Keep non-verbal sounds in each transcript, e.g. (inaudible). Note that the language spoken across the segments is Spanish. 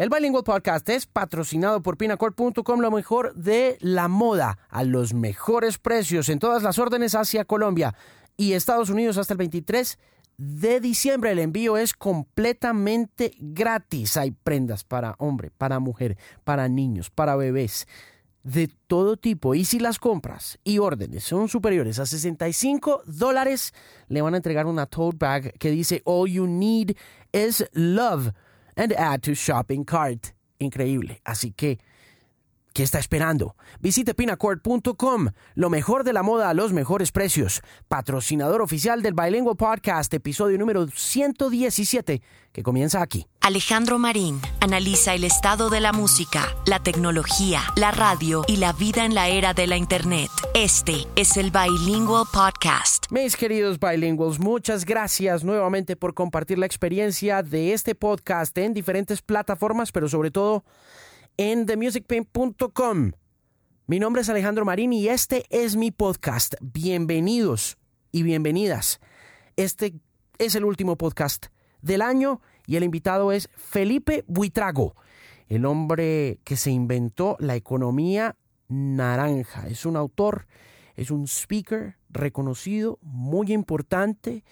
El Bilingual Podcast es patrocinado por pinacord.com, lo mejor de la moda, a los mejores precios en todas las órdenes hacia Colombia y Estados Unidos hasta el 23 de diciembre. El envío es completamente gratis. Hay prendas para hombre, para mujer, para niños, para bebés, de todo tipo. Y si las compras y órdenes son superiores a 65 dólares, le van a entregar una tote bag que dice All you need is love and add to shopping cart. Increíble. Así que ¿Qué está esperando? Visite pinacord.com, lo mejor de la moda a los mejores precios. Patrocinador oficial del Bilingual Podcast, episodio número 117, que comienza aquí. Alejandro Marín analiza el estado de la música, la tecnología, la radio y la vida en la era de la Internet. Este es el Bilingual Podcast. Mis queridos bilinguals, muchas gracias nuevamente por compartir la experiencia de este podcast en diferentes plataformas, pero sobre todo en. Mi nombre es Alejandro Marín y este es mi podcast. Bienvenidos y bienvenidas. Este es el último podcast del año y el invitado es Felipe Buitrago, el hombre que se inventó la economía naranja. Es un autor, es un speaker reconocido, muy importante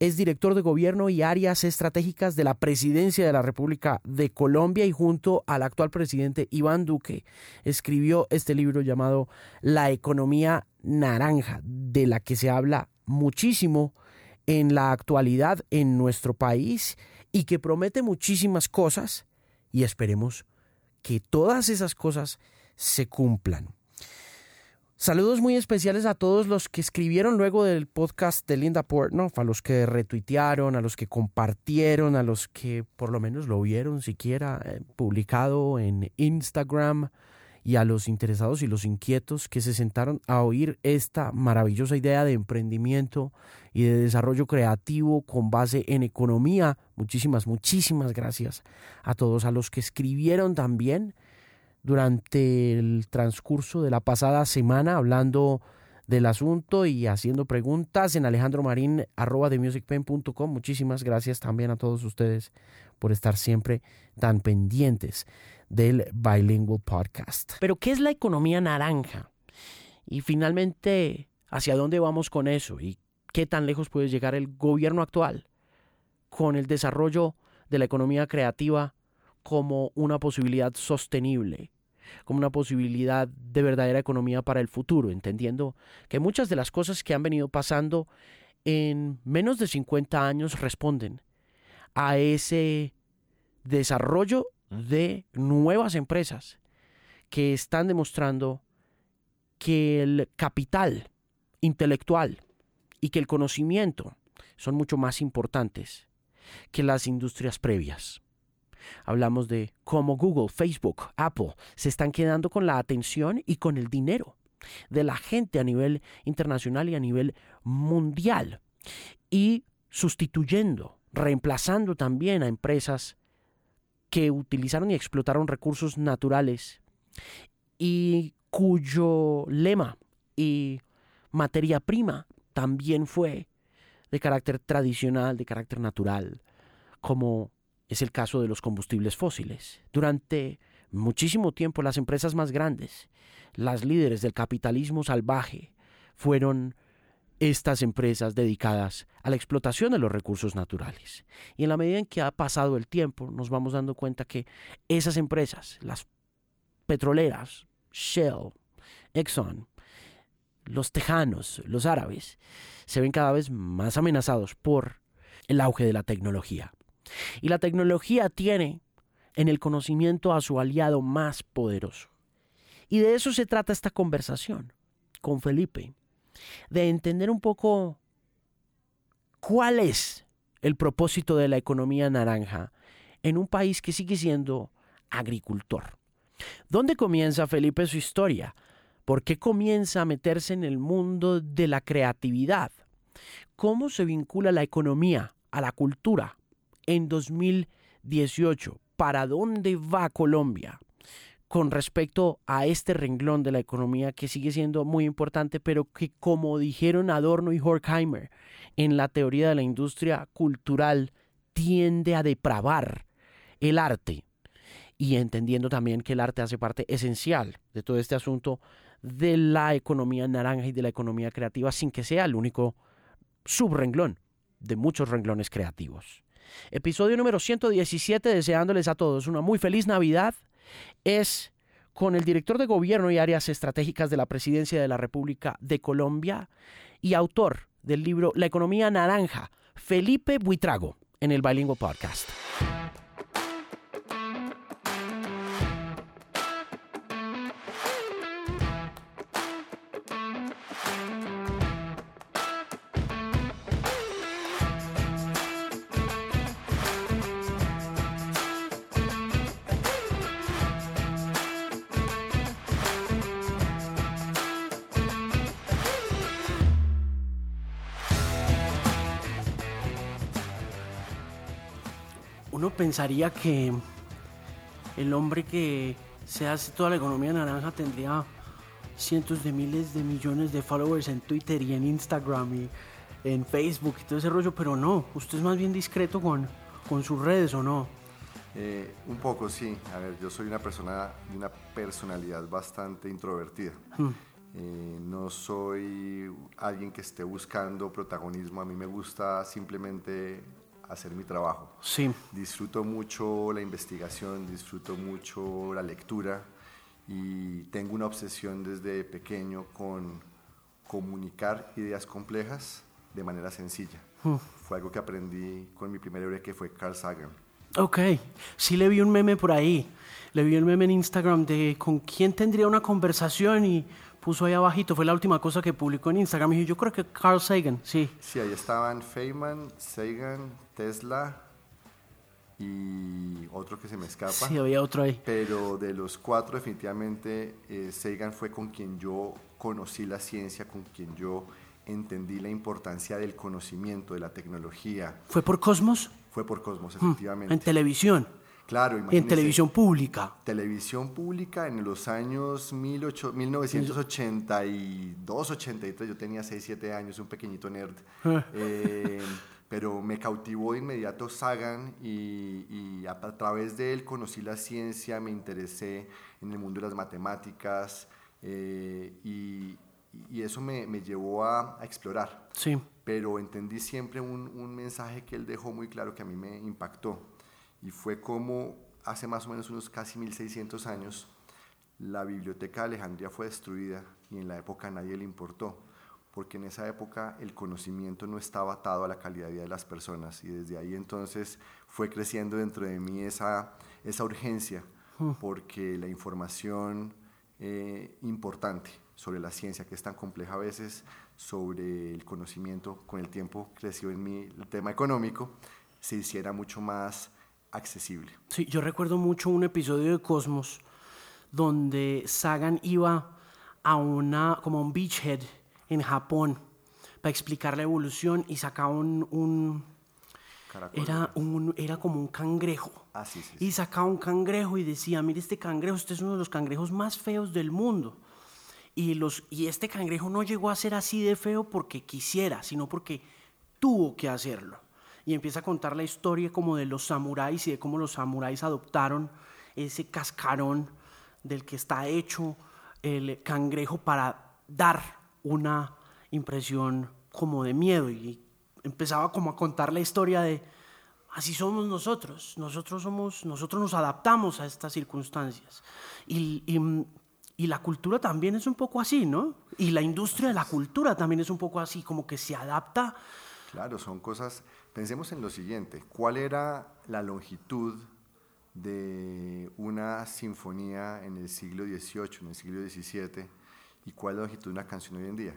es director de gobierno y áreas estratégicas de la presidencia de la República de Colombia y junto al actual presidente Iván Duque escribió este libro llamado La economía naranja, de la que se habla muchísimo en la actualidad en nuestro país y que promete muchísimas cosas y esperemos que todas esas cosas se cumplan. Saludos muy especiales a todos los que escribieron luego del podcast de Linda Portnoy, a los que retuitearon, a los que compartieron, a los que por lo menos lo vieron siquiera eh, publicado en Instagram y a los interesados y los inquietos que se sentaron a oír esta maravillosa idea de emprendimiento y de desarrollo creativo con base en economía. Muchísimas, muchísimas gracias a todos, a los que escribieron también durante el transcurso de la pasada semana hablando del asunto y haciendo preguntas en Alejandro Marín arroba de musicpen.com. Muchísimas gracias también a todos ustedes por estar siempre tan pendientes del Bilingual Podcast. Pero, ¿qué es la economía naranja? Y finalmente, ¿hacia dónde vamos con eso? ¿Y qué tan lejos puede llegar el gobierno actual con el desarrollo de la economía creativa como una posibilidad sostenible, como una posibilidad de verdadera economía para el futuro, entendiendo que muchas de las cosas que han venido pasando en menos de 50 años responden a ese desarrollo de nuevas empresas que están demostrando que el capital intelectual y que el conocimiento son mucho más importantes que las industrias previas. Hablamos de cómo Google, Facebook, Apple se están quedando con la atención y con el dinero de la gente a nivel internacional y a nivel mundial. Y sustituyendo, reemplazando también a empresas que utilizaron y explotaron recursos naturales y cuyo lema y materia prima también fue de carácter tradicional, de carácter natural, como es el caso de los combustibles fósiles. Durante muchísimo tiempo las empresas más grandes, las líderes del capitalismo salvaje, fueron estas empresas dedicadas a la explotación de los recursos naturales. Y en la medida en que ha pasado el tiempo, nos vamos dando cuenta que esas empresas, las petroleras, Shell, Exxon, los tejanos, los árabes, se ven cada vez más amenazados por el auge de la tecnología. Y la tecnología tiene en el conocimiento a su aliado más poderoso. Y de eso se trata esta conversación con Felipe, de entender un poco cuál es el propósito de la economía naranja en un país que sigue siendo agricultor. ¿Dónde comienza Felipe su historia? ¿Por qué comienza a meterse en el mundo de la creatividad? ¿Cómo se vincula la economía a la cultura, en 2018. ¿Para dónde va Colombia? con respecto a este renglón de la economía que sigue siendo muy importante, pero que como dijeron Adorno y Horkheimer en la teoría de la industria cultural, tiende a depravar el arte y entendiendo también que el arte hace parte esencial de todo este asunto de la economía naranja y de la economía creativa sin que sea el único subrenglón de muchos renglones creativos. Episodio número 117, deseándoles a todos una muy feliz Navidad, es con el director de gobierno y áreas estratégicas de la Presidencia de la República de Colombia y autor del libro La economía naranja, Felipe Buitrago, en el Bilingüe Podcast. Pensaría que el hombre que se hace toda la economía naranja tendría cientos de miles de millones de followers en Twitter y en Instagram y en Facebook y todo ese rollo, pero no, usted es más bien discreto con, con sus redes o no. Eh, un poco, sí. A ver, yo soy una persona de una personalidad bastante introvertida. Hmm. Eh, no soy alguien que esté buscando protagonismo. A mí me gusta simplemente hacer mi trabajo. Sí. Disfruto mucho la investigación, disfruto mucho la lectura y tengo una obsesión desde pequeño con comunicar ideas complejas de manera sencilla. Hmm. Fue algo que aprendí con mi primer héroe que fue Carl Sagan. Ok, sí le vi un meme por ahí. Le vi un meme en Instagram de con quién tendría una conversación y puso ahí abajito, fue la última cosa que publicó en Instagram. Y yo creo que Carl Sagan, sí. Sí, ahí estaban Feynman, Sagan, Tesla y otro que se me escapa. Sí, había otro ahí. Pero de los cuatro, definitivamente, eh, Sagan fue con quien yo conocí la ciencia, con quien yo entendí la importancia del conocimiento, de la tecnología. ¿Fue por Cosmos? Fue por Cosmos, hmm, efectivamente. En televisión. Claro, En televisión pública. Televisión pública en los años 1982, 83, yo tenía 6, 7 años, un pequeñito nerd. Ah. eh, pero me cautivó de inmediato Sagan y, a, través de él conocí la ciencia, me interesé en el mundo de las matemáticas eh, y, eso me, llevó a, explorar. Sí. Pero entendí siempre un, un mensaje que él dejó muy claro que a mí me impactó y fue como hace más o menos unos casi 1600 años la biblioteca de Alejandría fue destruida y en la época nadie le importó, porque en esa época el conocimiento no estaba atado a la calidad de vida de las personas y desde ahí entonces fue creciendo dentro de mí esa, esa urgencia, hmm. porque la información eh, importante sobre la ciencia, que es tan compleja a veces, sobre el conocimiento, con el tiempo creció en mí el tema económico, se hiciera mucho más accesible. Sí, yo recuerdo mucho un episodio de Cosmos donde Sagan iba a una, como un beachhead en Japón para explicar la evolución y sacaba un, era, un, era como un cangrejo. Ah, sí, Y sacaba un cangrejo y decía, mire este cangrejo, este es uno de los cangrejos más feos del mundo. Y, los, y este cangrejo no llegó a ser así de feo porque quisiera, sino porque tuvo que hacerlo. Y empieza a contar la historia como de los samuráis y de cómo los samuráis adoptaron ese cascarón del que está hecho el cangrejo para dar una impresión como de miedo. Y empezaba como a contar la historia de así somos nosotros, nosotros somos, nosotros nos adaptamos a estas circunstancias y, y, y la cultura también es un poco así, ¿no? Y la industria de la cultura también es un poco así, como que se adapta. Claro, son cosas Pensemos en lo siguiente, ¿cuál era la longitud de una sinfonía en el siglo XVIII, en el siglo XVII, y cuál es la longitud de una canción hoy en día?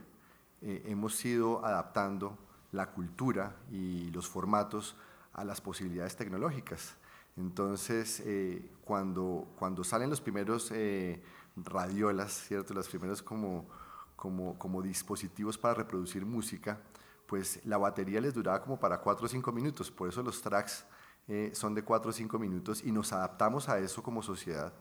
Eh, hemos ido adaptando la cultura y los formatos a las posibilidades tecnológicas. Entonces, eh, cuando, cuando salen los primeros eh, radiolas, ¿cierto? los primeros como, como, dispositivos para reproducir música, pues la batería les duraba como para 4 o 5 minutos, por eso los tracks eh, son de 4 o 5 minutos y nos adaptamos a eso como sociedad.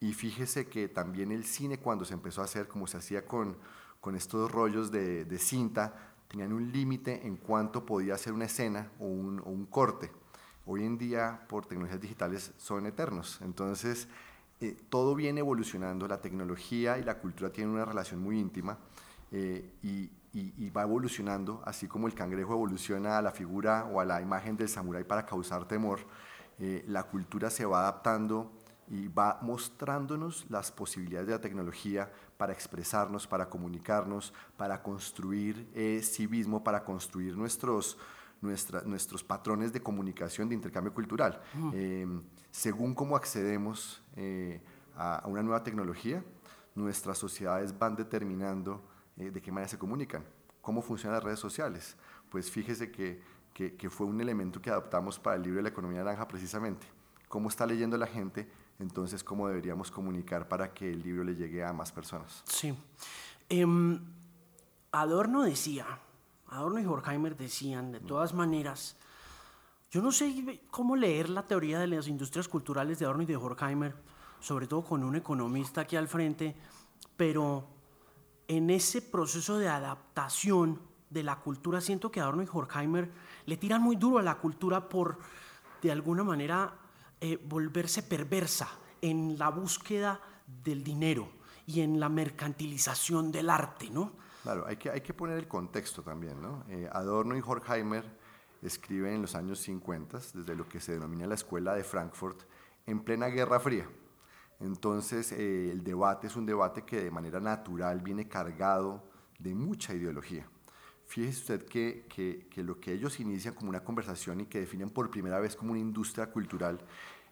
Y fíjese que también el cine cuando se empezó a hacer, como se hacía con, con estos rollos de, de cinta, tenían un límite en cuánto podía hacer una escena o un, o un corte. hoy en día por tecnologías digitales son eternos. Entonces, eh, todo viene evolucionando, la tecnología y la cultura tienen una relación muy íntima eh, y, va evolucionando, así como el cangrejo evoluciona a la figura o a la imagen del samurái para causar temor, eh, la cultura se va adaptando y va mostrándonos las posibilidades de la tecnología para expresarnos, para comunicarnos, para construir civismo, para construir nuestros, nuestros patrones de comunicación, de intercambio cultural. Em, según cómo accedemos eh, a, una nueva tecnología, nuestras sociedades van determinando eh, de qué manera se comunican, cómo funcionan las redes sociales. Pues fíjese que, que, fue un elemento que adoptamos para el libro de la economía naranja precisamente. Cómo está leyendo la gente, entonces cómo deberíamos comunicar para que el libro le llegue a más personas. Sí. Em, Adorno decía, Adorno y Horkheimer decían, de todas maneras, yo no sé cómo leer la teoría de las industrias culturales de Adorno y de Horkheimer, sobre todo con un economista aquí al frente, pero en ese proceso de adaptación de la cultura, siento que Adorno y Horkheimer le tiran muy duro a la cultura por, de alguna manera, eh, volverse perversa en la búsqueda del dinero y en la mercantilización del arte, ¿no? Claro, hay que, poner el contexto también. Eh, Adorno y Horkheimer escriben en los años 50, desde lo que se denomina la Escuela de Frankfurt, en plena Guerra Fría. Entonces, eh, el debate es un debate que de manera natural viene cargado de mucha ideología. Fíjese usted que, lo que ellos inician como una conversación y que definen por primera vez como una industria cultural,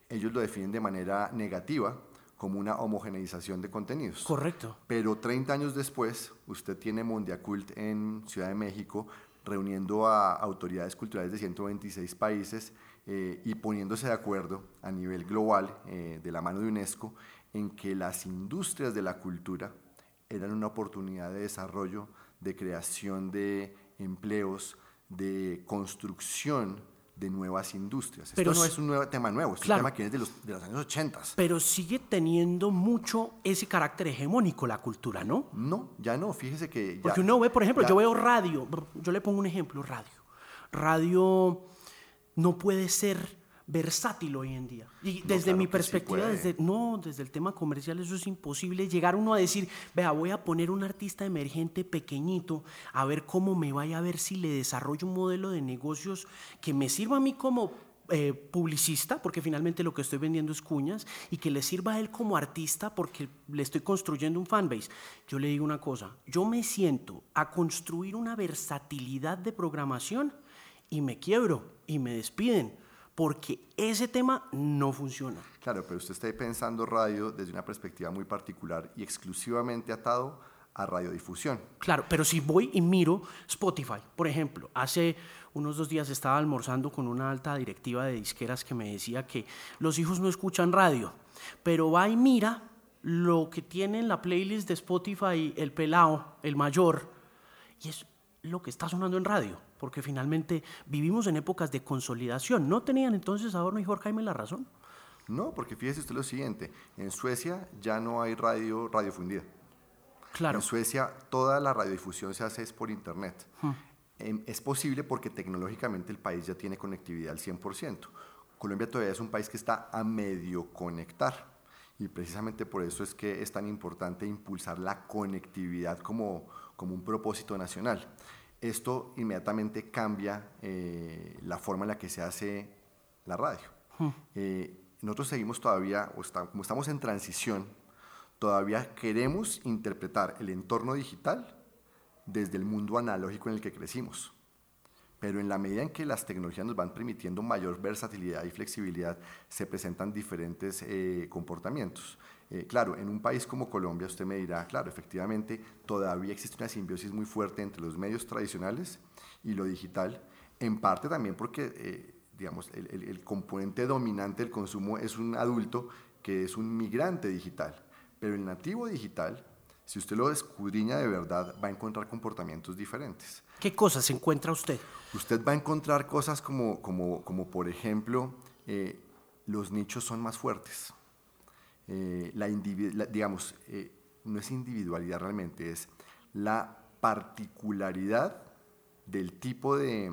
ellos lo definen de manera negativa, como una homogeneización de contenidos. Correcto. Pero 30 años después, usted tiene Mondiacult en Ciudad de México reuniendo a autoridades culturales de 126 países eh, y poniéndose de acuerdo a nivel global eh, de la mano de UNESCO en que las industrias de la cultura eran una oportunidad de desarrollo, de creación de empleos, de construcción de nuevas industrias. Pero Esto no es un nuevo tema nuevo, es un tema que es de los, de los años 80. Pero sigue teniendo mucho ese carácter hegemónico la cultura, ¿no? No, ya no, fíjese que... Ya, Porque uno ve, por ejemplo, yo veo radio, yo le pongo un ejemplo, radio. Radio no puede ser versátil hoy en día. Y desde mi perspectiva, desde, no, desde el tema comercial eso es imposible llegar uno a decir, vea, voy a poner un artista emergente pequeñito, a ver cómo me vaya, a ver si le desarrollo un modelo de negocios que me sirva a mí como eh, publicista, porque finalmente lo que estoy vendiendo es cuñas, y que le sirva a él como artista porque le estoy construyendo un fanbase. Yo le digo una cosa, yo me siento a construir una versatilidad de programación y me quiebro y me despiden porque ese tema no funciona. Claro, pero usted está pensando radio desde una perspectiva muy particular y exclusivamente atado a radiodifusión. Claro, pero si voy y miro Spotify, por ejemplo, hace unos dos días estaba almorzando con una alta directiva de disqueras que me decía que los hijos no escuchan radio, pero va y mira lo que tiene en la playlist de Spotify el pelao, el mayor, y es lo que está sonando en radio porque finalmente vivimos en épocas de consolidación. ¿No tenían entonces Adorno y Horkheimer la razón? No, porque fíjese usted lo siguiente, en Suecia ya no hay radio radiofundida. Claro. En Suecia toda la radiodifusión se hace por internet. Hmm. Em, es posible porque tecnológicamente el país ya tiene conectividad al 100%. Colombia todavía es un país que está a medio conectar y precisamente por eso es que es tan importante impulsar la conectividad como, como un propósito nacional esto inmediatamente cambia eh, la forma en la que se hace la radio. Hmm. Eh, nosotros seguimos todavía, o como estamos en transición, todavía queremos interpretar el entorno digital desde el mundo analógico en el que crecimos. Pero en la medida en que las tecnologías nos van permitiendo mayor versatilidad y flexibilidad, se presentan diferentes eh, comportamientos. Eh, claro, en un país como Colombia usted me dirá, claro, efectivamente todavía existe una simbiosis muy fuerte entre los medios tradicionales y lo digital, en parte también porque, eh, digamos, el, componente dominante del consumo es un adulto que es un migrante digital, pero el nativo digital, si usted lo escudriña de verdad, va a encontrar comportamientos diferentes. ¿Qué cosas encuentra usted? Usted va a encontrar cosas como, como, como por ejemplo, eh, los nichos son más fuertes eh, la, digamos, eh, no es individualidad realmente, es la particularidad del tipo de,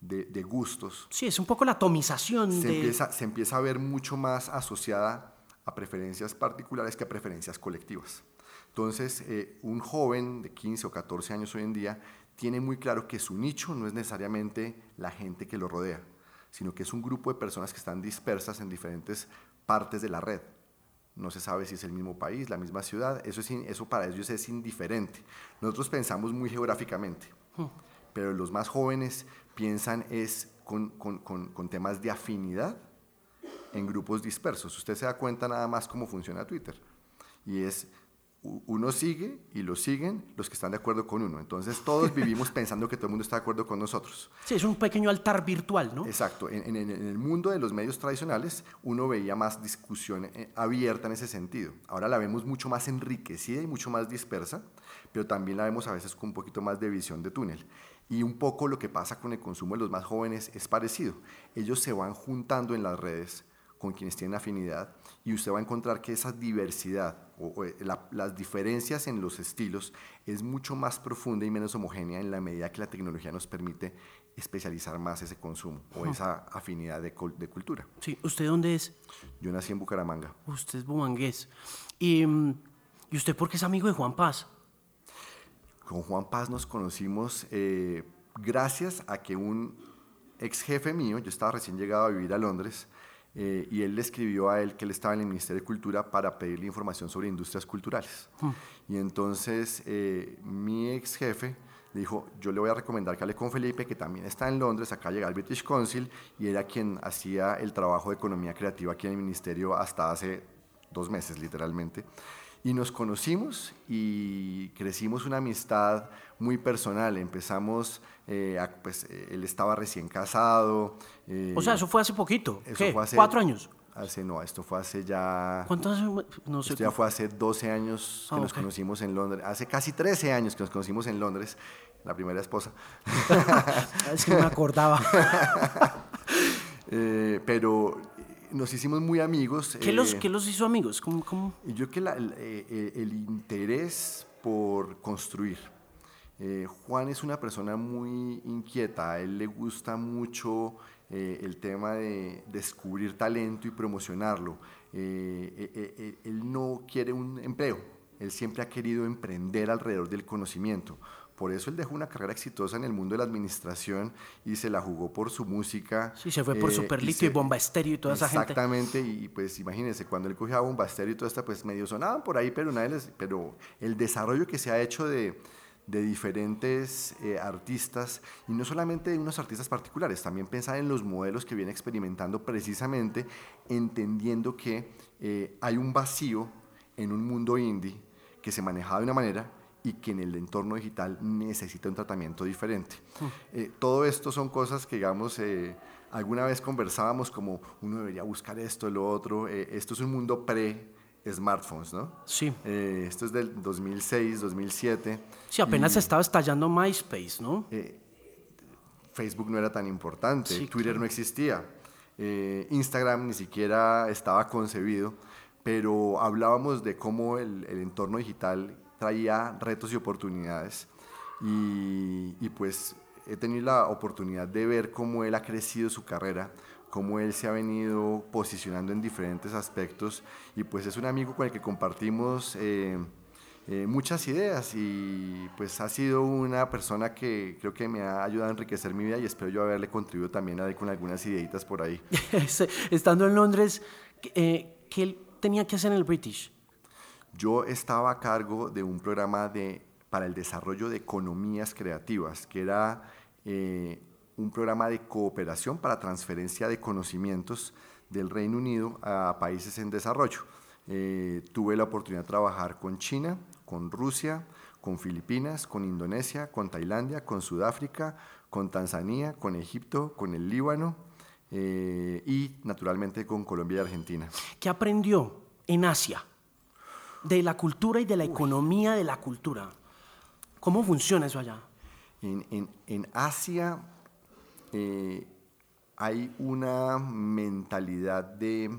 de, de gustos, Sí, es un poco la atomización se, de... empieza, se empieza a ver mucho más asociada a preferencias particulares que a preferencias colectivas. Entonces, eh, un joven de 15 o 14 años hoy en día tiene muy claro que su nicho no es necesariamente la gente que lo rodea, sino que es un grupo de personas que están dispersas en diferentes partes de la red. No se sabe si es el mismo país, la misma ciudad, eso, es eso para ellos es indiferente. Nosotros pensamos muy geográficamente, pero los más jóvenes piensan es con, con- con- con temas de afinidad en grupos dispersos. Usted se da cuenta nada más cómo funciona Twitter. Y es, uno sigue y lo siguen los que están de acuerdo con uno. Entonces todos (laughs) vivimos pensando que todo el mundo está de acuerdo con nosotros. Sí, es un pequeño altar virtual, ¿no? Exacto. En, en- en el mundo de los medios tradicionales uno veía más discusión eh, abierta en ese sentido. Ahora la vemos mucho más enriquecida y mucho más dispersa, pero también la vemos a veces con un poquito más de visión de túnel. Y un poco lo que pasa con el consumo de los más jóvenes es parecido. Ellos se van juntando en las redes con quienes tienen afinidad y usted va a encontrar que esa diversidad o, o, eh, la- las diferencias en los estilos es mucho más profunda y menos homogénea en la medida que la tecnología nos permite especializar más ese consumo o esa afinidad de, de cultura. Sí, ¿usted dónde es? Yo nací en Bucaramanga. Usted es bumangués. Y, mm, ¿Y usted por qué es amigo de Juan Paz? Con Juan Paz nos conocimos eh, gracias a que un ex jefe mío, yo estaba recién llegado a vivir a Londres, eh, y él le escribió a él que él estaba en el Ministerio de Cultura para pedirle información sobre industrias culturales. Y entonces eh, mi ex jefe le dijo, yo le voy a recomendar que hable con Felipe, que también está en Londres, acá llega el British Council, y era quien hacía el trabajo de economía creativa aquí en el ministerio hasta hace dos meses, literalmente. Y nos conocimos y crecimos una amistad muy personal. Empezamos, eh, pues eh, él estaba recién casado. eh, O sea, eso fue hace poquito. eso ¿Qué? fue hace- ¿Cuatro años? Hace, no, esto fue hace ya... ¿Cuántos años? No sé. Esto ya fue hace 12 años que Ah, nos conocimos en Londres. Hace casi 13 años que nos conocimos en Londres. La primera esposa. (laughs) Es que no me acordaba. (laughs) Eh, pero eh, nos hicimos muy amigos. ¿Qué, los, eh, ¿Qué los hizo amigos? ¿Cómo, cómo? Yo creo que la- el, el interés por construir. Eh, Juan es una persona muy inquieta, a él le gusta mucho eh, el tema de descubrir talento y promocionarlo. Eh, él no quiere un empleo, él siempre ha querido emprender alrededor del conocimiento. Por eso él dejó una carrera exitosa en el mundo de la administración y se la jugó por su música. Sí, se fue por eh, Superlito se- y Bomba Estéreo y toda esa gente. Exactamente, y pues imagínense, cuando él cogía a Bombastero y todo esto, pues medio sonaban por ahí, pero nadie les, pero el desarrollo que se ha hecho de, de diferentes eh, artistas, y no solamente de unos artistas particulares, también pensar en los modelos que viene experimentando precisamente entendiendo que eh, hay un vacío en un mundo indie que se maneja de una manera y que en el entorno digital necesita un tratamiento diferente. Eh, todo esto son cosas que, digamos, eh, alguna vez conversábamos como uno debería buscar esto, lo otro. eh, esto es un mundo pre-smartphones, ¿no? Sí. Eh, esto es del 2006, 2007. Sí, apenas y, estaba estallando MySpace, ¿no? eh, Facebook no era tan importante, Sí, Twitter claro. no existía, eh, Instagram ni siquiera estaba concebido, pero hablábamos de cómo el, el entorno digital traía retos y oportunidades. Y, y pues he tenido la oportunidad de ver cómo él ha crecido su carrera, cómo él se ha venido posicionando en diferentes aspectos y pues es un amigo con el que compartimos eh, eh, muchas ideas y pues ha sido una persona que creo que me ha ayudado a enriquecer mi vida y espero yo haberle contribuido también a él con algunas ideitas por ahí. (laughs) Estando en Londres, eh, ¿qué él tenía que hacer en el British? Yo estaba a cargo de un programa de, para el desarrollo de economías creativas, que era eh, un programa de cooperación para transferencia de conocimientos del Reino Unido a países en desarrollo. Eh, tuve la oportunidad de trabajar con China, con Rusia, con Filipinas, con Indonesia, con Tailandia, con Sudáfrica, con Tanzania, con Egipto, con el Líbano eh, y naturalmente con Colombia y Argentina. ¿Qué aprendió en Asia? De la cultura y de la economía de la cultura. ¿Cómo funciona eso allá? En, en- en Asia eh, hay una mentalidad de,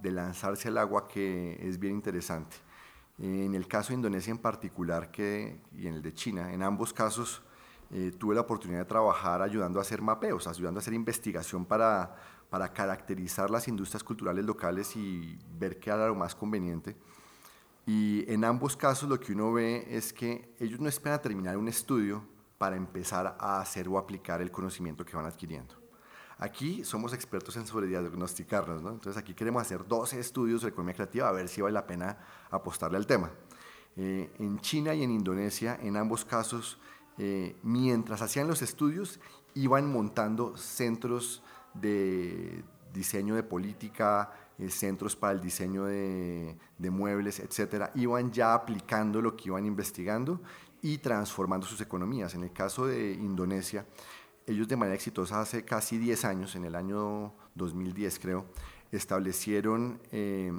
de lanzarse al agua que es bien interesante. En el caso de Indonesia en particular que, y en el de China, en ambos casos eh, tuve la oportunidad de trabajar ayudando a hacer mapeos, ayudando a hacer investigación para, para caracterizar las industrias culturales locales y ver qué era lo más conveniente. Y en ambos casos lo que uno ve es que ellos no esperan a terminar un estudio para empezar a hacer o aplicar el conocimiento que van adquiriendo. Aquí somos expertos en sobre diagnosticarnos, ¿no? entonces aquí queremos hacer 12 estudios de economía creativa a ver si vale la pena apostarle al tema. Eh, en China y en Indonesia, en ambos casos, eh, mientras hacían los estudios, iban montando centros de diseño de política, eh, centros para el diseño de, de, muebles, etcétera, iban ya aplicando lo que iban investigando y transformando sus economías. En el caso de Indonesia, ellos de manera exitosa hace casi 10 años, en el año 2010 creo, establecieron eh,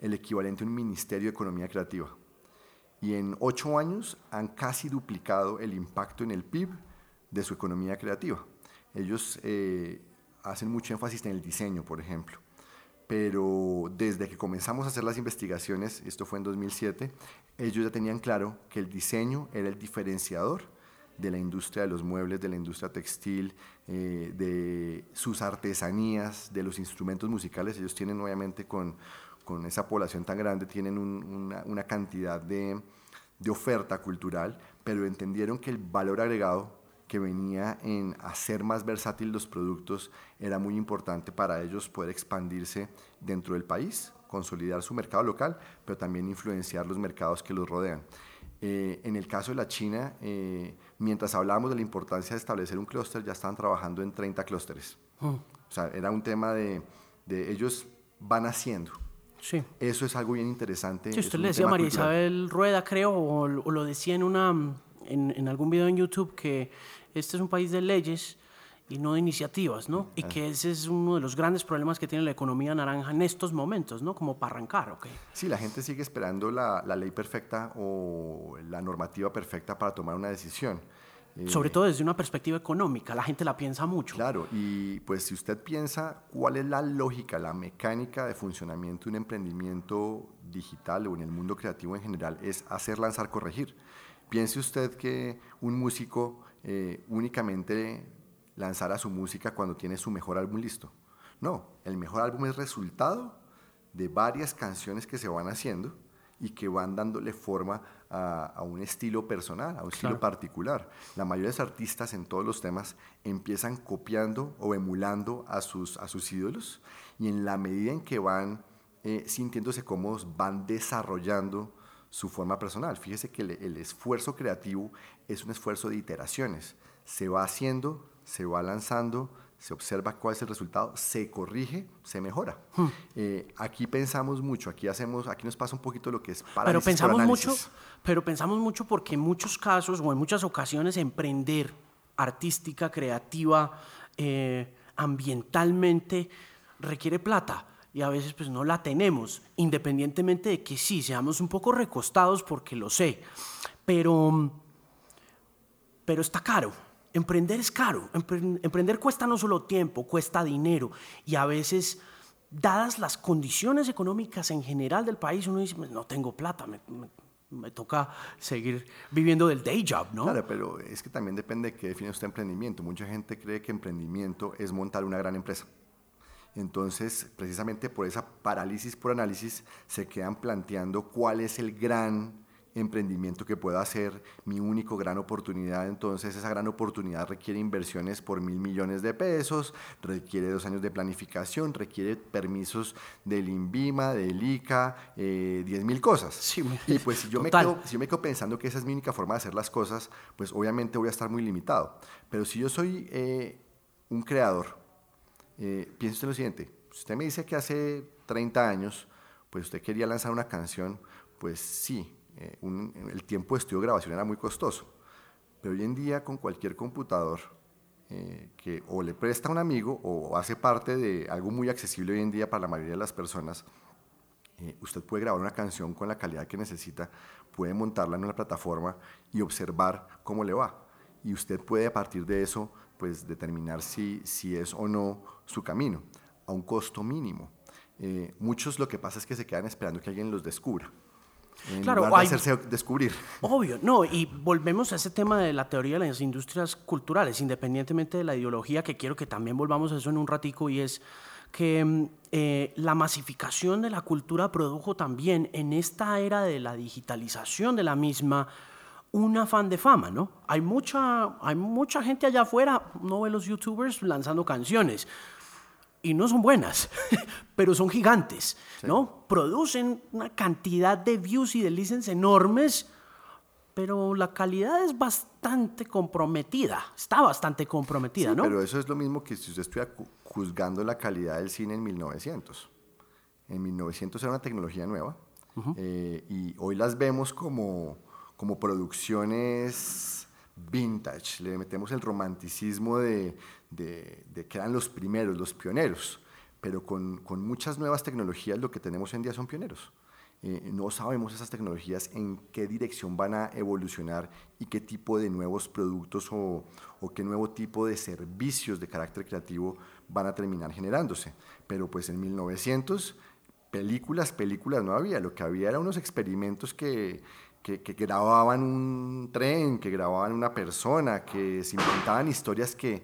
el equivalente a un Ministerio de Economía Creativa. Y en 8 años han casi duplicado el impacto en el PIB de su economía creativa. Ellos eh, hacen mucho énfasis en el diseño, por ejemplo. Pero desde que comenzamos a hacer las investigaciones, esto fue en 2007, ellos ya tenían claro que el diseño era el diferenciador de la industria de los muebles, de la industria textil, eh, de sus artesanías, de los instrumentos musicales. Ellos tienen obviamente con, con esa población tan grande, tienen una, una, cantidad de, de oferta cultural, pero entendieron que el valor agregado que venía en hacer más versátil los productos era muy importante para ellos poder expandirse dentro del país, consolidar su mercado local, pero también influenciar los mercados que los rodean. Eh, en el caso de la China, eh, mientras hablábamos de la importancia de establecer un clúster, ya estaban trabajando en 30 clústeres. Mm. O sea, era un tema de, de, ellos van haciendo. Sí. Eso es algo bien interesante. Sí, usted le decía a María Isabel Rueda, creo, o, o, lo decía en, una, en, en algún video en YouTube, que este es un país de leyes y no de iniciativas, ¿no? Y que ese es uno de los grandes problemas que tiene la economía naranja en estos momentos, ¿no? Como para arrancar, ¿ok? Sí, la gente sigue esperando la, la ley perfecta o la normativa perfecta para tomar una decisión. Eh, Sobre todo desde una perspectiva económica, la gente la piensa mucho. Claro, y pues si usted piensa cuál es la lógica, la mecánica de funcionamiento de un emprendimiento digital o en el mundo creativo en general, es hacer, lanzar, corregir. Piense usted que un músico eh, únicamente lanzara su música cuando tiene su mejor álbum listo. No, el mejor álbum es resultado de varias canciones que se van haciendo y que van dándole forma a, un estilo personal, a un estilo particular. La mayoría de los artistas en todos los temas empiezan copiando o emulando a sus, a sus ídolos y en la medida en que van eh, sintiéndose cómodos, van desarrollando su forma personal. Fíjese que el, esfuerzo creativo es un esfuerzo de iteraciones. Se va haciendo, se va lanzando, se observa cuál es el resultado, se corrige, se mejora. Hmm. Eh, aquí pensamos mucho, aquí hacemos, aquí nos pasa un poquito lo que es para pero pensamos mucho, pero pensamos mucho porque en muchos casos o en muchas ocasiones emprender artística, creativa, eh, ambientalmente requiere plata y a veces pues no la tenemos, independientemente de que sí, seamos un poco recostados porque lo sé, pero, pero está caro. Emprender es caro, emprender cuesta no solo tiempo, cuesta dinero y a veces, dadas las condiciones económicas en general del país, uno dice, no tengo plata, me, me toca seguir viviendo del day job, ¿no? Claro, pero es que también depende de qué define usted emprendimiento. Mucha gente cree que emprendimiento es montar una gran empresa. Entonces, precisamente por esa parálisis por análisis, se quedan planteando cuál es el gran emprendimiento que pueda hacer, mi único gran oportunidad. Entonces, esa gran oportunidad requiere inversiones por mil millones de pesos, requiere dos años de planificación, requiere permisos del INVIMA, del ICA, eh, diez mil cosas. (laughs) y pues si yo, me quedo, si yo me quedo pensando que esa es mi única forma de hacer las cosas, pues obviamente voy a estar muy limitado. Pero si yo soy eh, un creador, eh, piense usted lo siguiente, usted me dice que hace 30 años, pues usted quería lanzar una canción, pues sí, eh, el tiempo de estudio de grabación era muy costoso, pero hoy en día con cualquier computador eh, que o le presta a un amigo o hace parte de algo muy accesible hoy en día para la mayoría de las personas, usted puede grabar una canción con la calidad que necesita, puede montarla en una plataforma y observar cómo le va. Y usted puede a partir de eso pues determinar si, si es o no su camino, a un costo mínimo. Eh, muchos lo que pasa es que se quedan esperando que alguien los descubra. en Claro, lugar de hay- hacerse descubrir. Obvio, no, y volvemos a ese tema de la teoría de las industrias culturales, independientemente de la ideología, que quiero que también volvamos a eso en un ratico, y es que mm, eh, la masificación de la cultura produjo también en esta era de la digitalización de la misma un afán de fama, ¿no? Hay mucha, hay mucha gente allá afuera, no ve los youtubers lanzando canciones, y no son buenas, (laughs) pero son gigantes, ¿no? Producen una cantidad de views y de listens enormes, pero la calidad es bastante comprometida, está bastante comprometida, Sí, ¿no? Pero eso es lo mismo que si usted estuviera juzgando la calidad del cine en 1900. En 1900 era una tecnología nueva eh, y hoy las vemos como, como producciones vintage. Le metemos el romanticismo de, de- de que eran los primeros, los pioneros. Pero con, con muchas nuevas tecnologías lo que tenemos hoy en día son pioneros. Eh, no sabemos esas tecnologías en qué dirección van a evolucionar y qué tipo de nuevos productos o, o qué nuevo tipo de servicios de carácter creativo van a terminar generándose. Pero pues en 1900 películas, películas no había, lo que había eran unos experimentos que, que, que grababan un tren, que grababan una persona, que se inventaban historias que,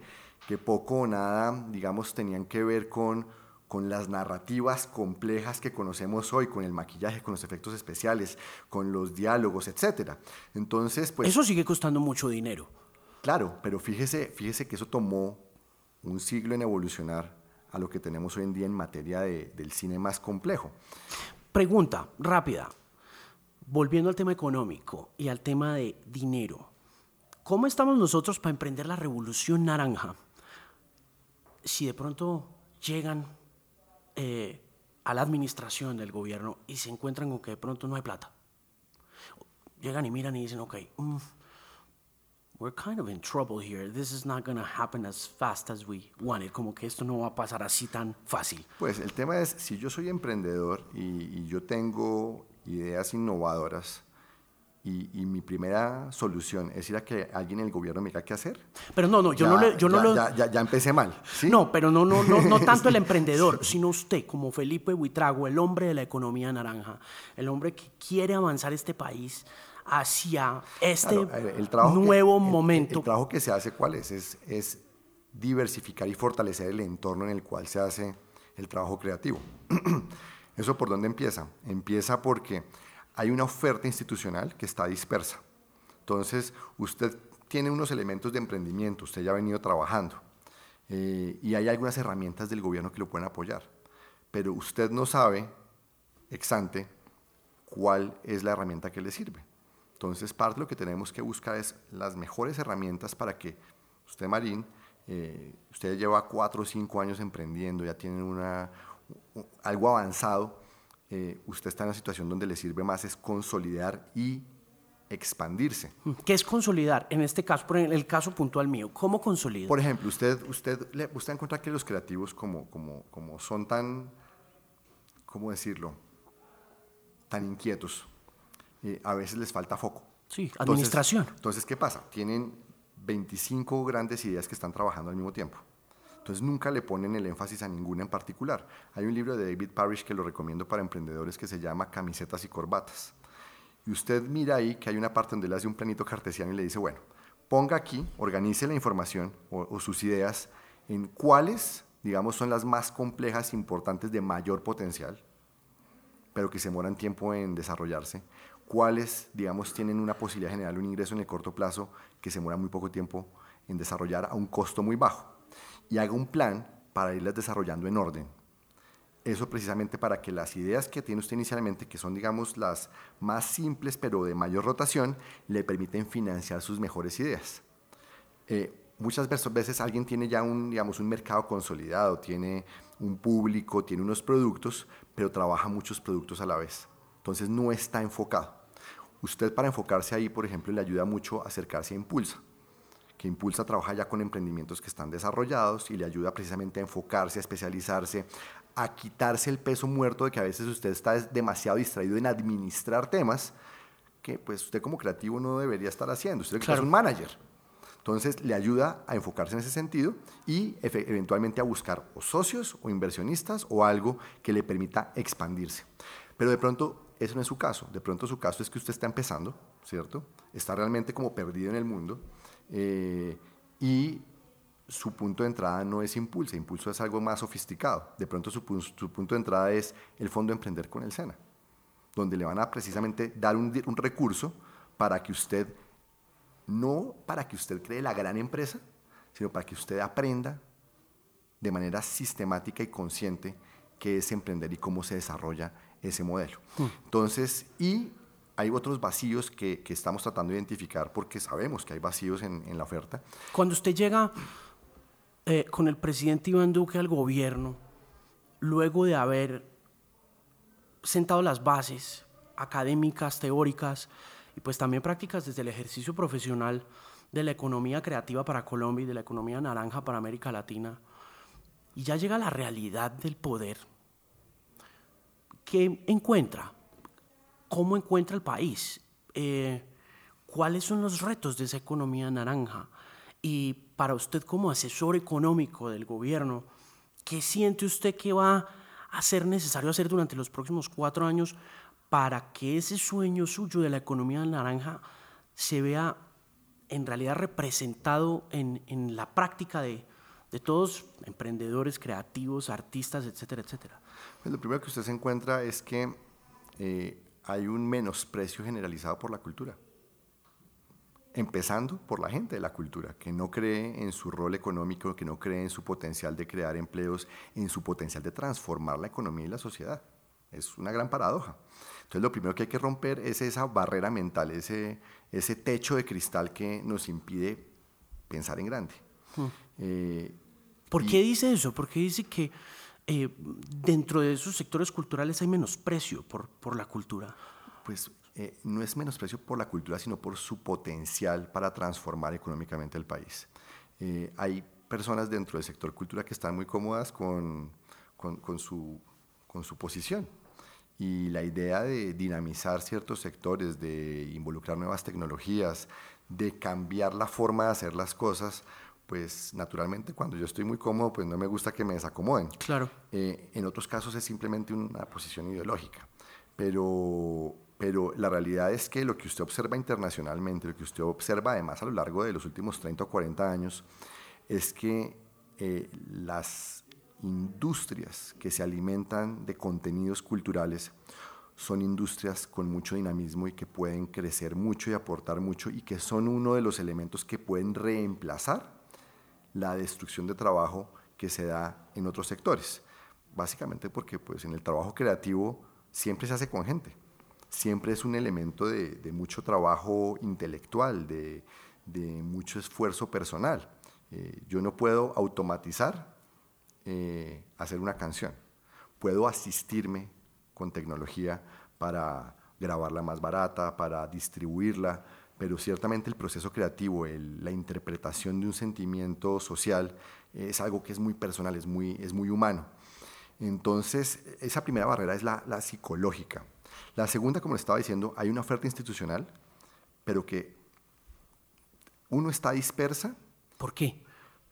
que poco o nada, digamos, tenían que ver con, con las narrativas complejas que conocemos hoy, con el maquillaje, con los efectos especiales, con los diálogos, etc. Entonces, pues... Eso sigue costando mucho dinero. Claro, pero fíjese, fíjese que eso tomó un siglo en evolucionar a lo que tenemos hoy en día en materia de- del cine más complejo. Pregunta rápida, volviendo al tema económico y al tema de dinero. ¿Cómo estamos nosotros para emprender la revolución naranja si de pronto llegan eh, a la administración del gobierno y se encuentran con que de pronto no hay plata? Llegan y miran y dicen, ok, mm, we're kind of in trouble here. This is not going to happen as fast as we wanted. Como que esto no va a pasar así tan fácil. Pues el tema es, si yo soy emprendedor y, y yo tengo ideas innovadoras y, y mi primera solución es ir a que alguien en el gobierno me diga qué hacer, Pero no, no, yo ya, no, le, yo no ya- lo... ya- ya- empecé mal. ¿sí? No, pero no, no, no, no tanto el (laughs) emprendedor, sino usted como Felipe Buitrago, el hombre de la economía naranja, el hombre que quiere avanzar este país hacia este Claro, el- el trabajo que- nuevo el- momento. El, trabajo que se hace, ¿cuál es? es? Es diversificar y fortalecer el entorno en el cual se hace el trabajo creativo. (clears throat) ¿Eso por dónde empieza? Empieza porque hay una oferta institucional que está dispersa. Entonces, usted tiene unos elementos de emprendimiento, usted ya ha venido trabajando, eh, y hay algunas herramientas del gobierno que lo pueden apoyar, pero usted no sabe, ex ante, cuál es la herramienta que le sirve. Entonces, parte de lo que tenemos que buscar es las mejores herramientas para que usted, Marín, eh, usted lleva cuatro o cinco años emprendiendo, ya tiene una, algo avanzado, eh, usted está en una situación donde le sirve más es consolidar y expandirse. ¿Qué es consolidar? En este caso, por el caso puntual mío, ¿cómo consolido? Por ejemplo, usted, usted, le- usted encuentra que los creativos como, como, como son tan, ¿cómo decirlo? Tan inquietos, eh, a veces les falta foco. Sí, Entonces- administración. Entonces, ¿qué pasa? Tienen 25 grandes ideas que están trabajando al mismo tiempo. Entonces, nunca le ponen el énfasis a ninguna en particular. Hay un libro de David Parrish que lo recomiendo para emprendedores que se llama Camisetas y Corbatas. Y usted mira ahí que hay una parte donde le hace un planito cartesiano y le dice, bueno, ponga aquí, organice la información o, o sus ideas en cuáles, digamos, son las más complejas, importantes, de mayor potencial, pero que se demoran tiempo en desarrollarse, cuáles, digamos, tienen una posibilidad de generar un ingreso en el corto plazo que se demora muy poco tiempo en desarrollar a un costo muy bajo. Y haga un plan para irlas desarrollando en orden. Eso precisamente para que las ideas que tiene usted inicialmente, que son, digamos, las más simples pero de mayor rotación, le permiten financiar sus mejores ideas. Eh, muchas veces, alguien tiene ya un, digamos, un mercado consolidado, tiene un público, tiene unos productos, pero trabaja muchos productos a la vez. Entonces no está enfocado. Usted para enfocarse ahí, por ejemplo, le ayuda mucho a acercarse a Impulsa, que Impulsa trabaja ya con emprendimientos que están desarrollados y le ayuda precisamente a enfocarse, a especializarse, a quitarse el peso muerto de que a veces usted está demasiado distraído en administrar temas que pues usted como creativo no debería estar haciendo. Usted es un manager. Entonces le ayuda a enfocarse en ese sentido y eventualmente a buscar o socios o inversionistas o algo que le permita expandirse. Pero de pronto ese no es su caso. De pronto su caso es que usted está empezando, ¿cierto? Está realmente como perdido en el mundo. Eh, y su punto de entrada no es Impulso, Impulso es algo más sofisticado. De pronto su, punto de entrada es el Fondo Emprender con el SENA, donde le van a precisamente dar un, un recurso para que usted, no para que usted cree la gran empresa, sino para que usted aprenda de manera sistemática y consciente qué es emprender y cómo se desarrolla ese modelo. Hmm. Entonces, y hay otros vacíos que, que, estamos tratando de identificar porque sabemos que hay vacíos en, en la oferta. Cuando usted llega eh, con el presidente Iván Duque al gobierno, luego de haber sentado las bases académicas, teóricas y pues también prácticas desde el ejercicio profesional de la economía creativa para Colombia y de la economía naranja para América Latina, y ya llega la realidad del poder, ¿qué encuentra? ¿Cómo encuentra el país? Eh, ¿Cuáles son los retos de esa economía naranja? Y para usted como asesor económico del gobierno, ¿qué siente usted que va a ser necesario hacer durante los próximos cuatro años para que ese sueño suyo de la economía naranja se vea en realidad representado en, en la práctica de, de, todos, emprendedores, creativos, artistas, etcétera, etcétera? Pues lo primero que usted se encuentra es que eh, hay un menosprecio generalizado por la cultura empezando por la gente de la cultura, que no cree en su rol económico, que no cree en su potencial de crear empleos, en su potencial de transformar la economía y la sociedad. Es una gran paradoja. Entonces lo primero que hay que romper es esa barrera mental, ese, ese techo de cristal que nos impide pensar en grande. Hmm. Eh, ¿Por qué dice eso? ¿Por qué dice que eh, dentro de esos sectores culturales hay menosprecio por, por la cultura? Pues eh, no es menosprecio por la cultura, sino por su potencial para transformar económicamente el país. Eh, hay personas dentro del sector cultura que están muy cómodas con, con, su, con su posición. Y la idea de dinamizar ciertos sectores, de involucrar nuevas tecnologías, de cambiar la forma de hacer las cosas, pues naturalmente cuando yo estoy muy cómodo, pues no me gusta que me desacomoden. Claro. Eh, en otros casos es simplemente una posición ideológica. Pero pero la realidad es que lo que usted observa internacionalmente, lo que usted observa además a lo largo de los últimos 30 o 40 años, es que eh, las industrias que se alimentan de contenidos culturales son industrias con mucho dinamismo y que pueden crecer mucho y aportar mucho y que son uno de los elementos que pueden reemplazar la destrucción de trabajo que se da en otros sectores. Básicamente porque pues, en el trabajo creativo siempre se hace con gente siempre es un elemento de, mucho trabajo intelectual, de, mucho esfuerzo personal. Eh, yo no puedo automatizar eh, hacer una canción. Puedo asistirme con tecnología para grabarla más barata, para distribuirla, pero ciertamente el proceso creativo, la interpretación de un sentimiento social es algo que es muy personal, es muy, es muy humano. Entonces, esa primera barrera es la, la psicológica. La segunda, como les estaba diciendo, hay una oferta institucional, pero que uno está dispersa. ¿Por qué?